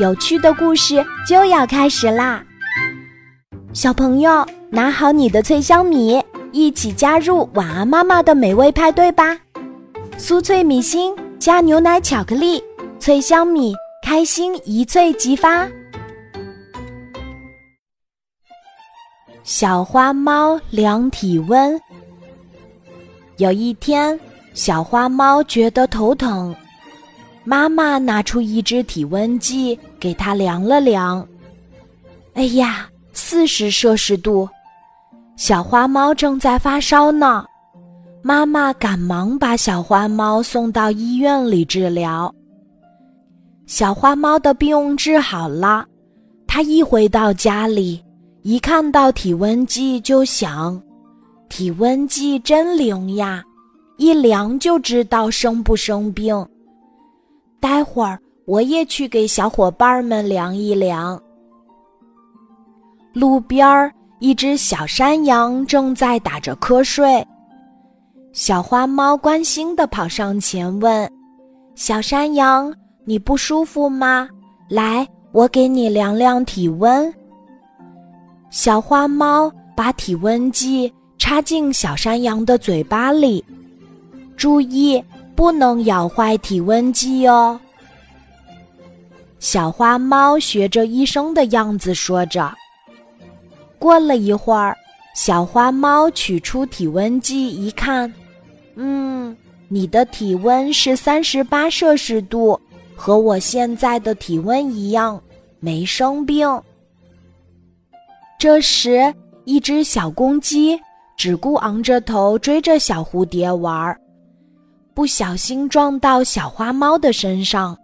有趣的故事就要开始啦！小朋友，拿好你的脆香米，一起加入晚安妈妈的美味派对吧！酥脆米心加牛奶巧克力，脆香米，开心一脆即发。小花猫量体温。有一天，小花猫觉得头疼。妈妈拿出一支体温计，给它量了量。哎呀，四十摄氏度！小花猫正在发烧呢。妈妈赶忙把小花猫送到医院里治疗。小花猫的病治好了，它一回到家里，一看到体温计就想：体温计真灵呀，一量就知道生不生病。待会儿我也去给小伙伴们量一量。路边儿，一只小山羊正在打着瞌睡。小花猫关心的跑上前问：“小山羊，你不舒服吗？来，我给你量量体温。”小花猫把体温计插进小山羊的嘴巴里，注意。不能咬坏体温计哦。小花猫学着医生的样子说着。过了一会儿，小花猫取出体温计一看，嗯，你的体温是三十八摄氏度，和我现在的体温一样，没生病。这时，一只小公鸡只顾昂着头追着小蝴蝶玩儿。不小心撞到小花猫的身上，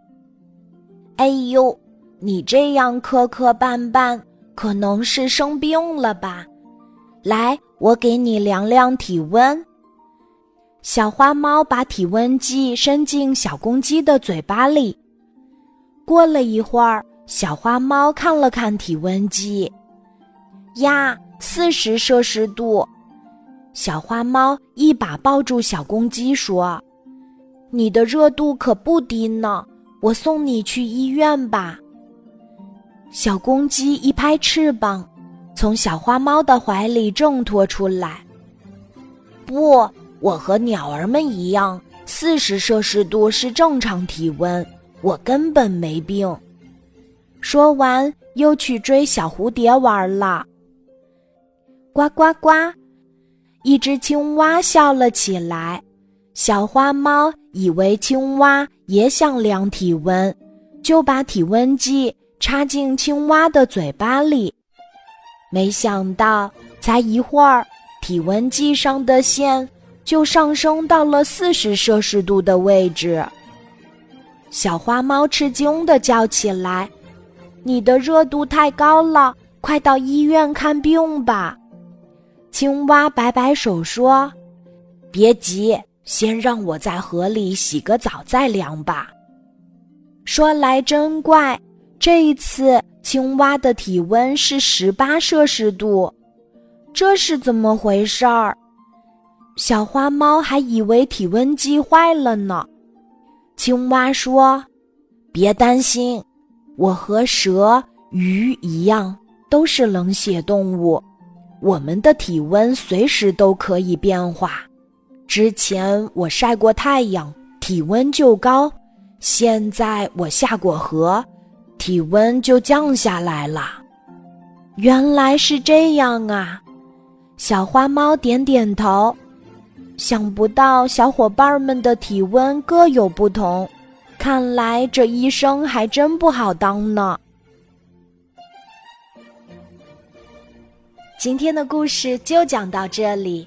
哎呦！你这样磕磕绊绊，可能是生病了吧？来，我给你量量体温。小花猫把体温计伸进小公鸡的嘴巴里。过了一会儿，小花猫看了看体温计，呀，四十摄氏度。小花猫一把抱住小公鸡，说。你的热度可不低呢，我送你去医院吧。小公鸡一拍翅膀，从小花猫的怀里挣脱出来。不，我和鸟儿们一样，四十摄氏度是正常体温，我根本没病。说完，又去追小蝴蝶玩了。呱呱呱，一只青蛙笑了起来。小花猫以为青蛙也想量体温，就把体温计插进青蛙的嘴巴里。没想到，才一会儿，体温计上的线就上升到了四十摄氏度的位置。小花猫吃惊地叫起来：“你的热度太高了，快到医院看病吧！”青蛙摆摆手说：“别急。”先让我在河里洗个澡再量吧。说来真怪，这一次青蛙的体温是十八摄氏度，这是怎么回事儿？小花猫还以为体温计坏了呢。青蛙说：“别担心，我和蛇、鱼一样，都是冷血动物，我们的体温随时都可以变化。”之前我晒过太阳，体温就高；现在我下过河，体温就降下来了。原来是这样啊！小花猫点点头。想不到小伙伴们的体温各有不同，看来这医生还真不好当呢。今天的故事就讲到这里。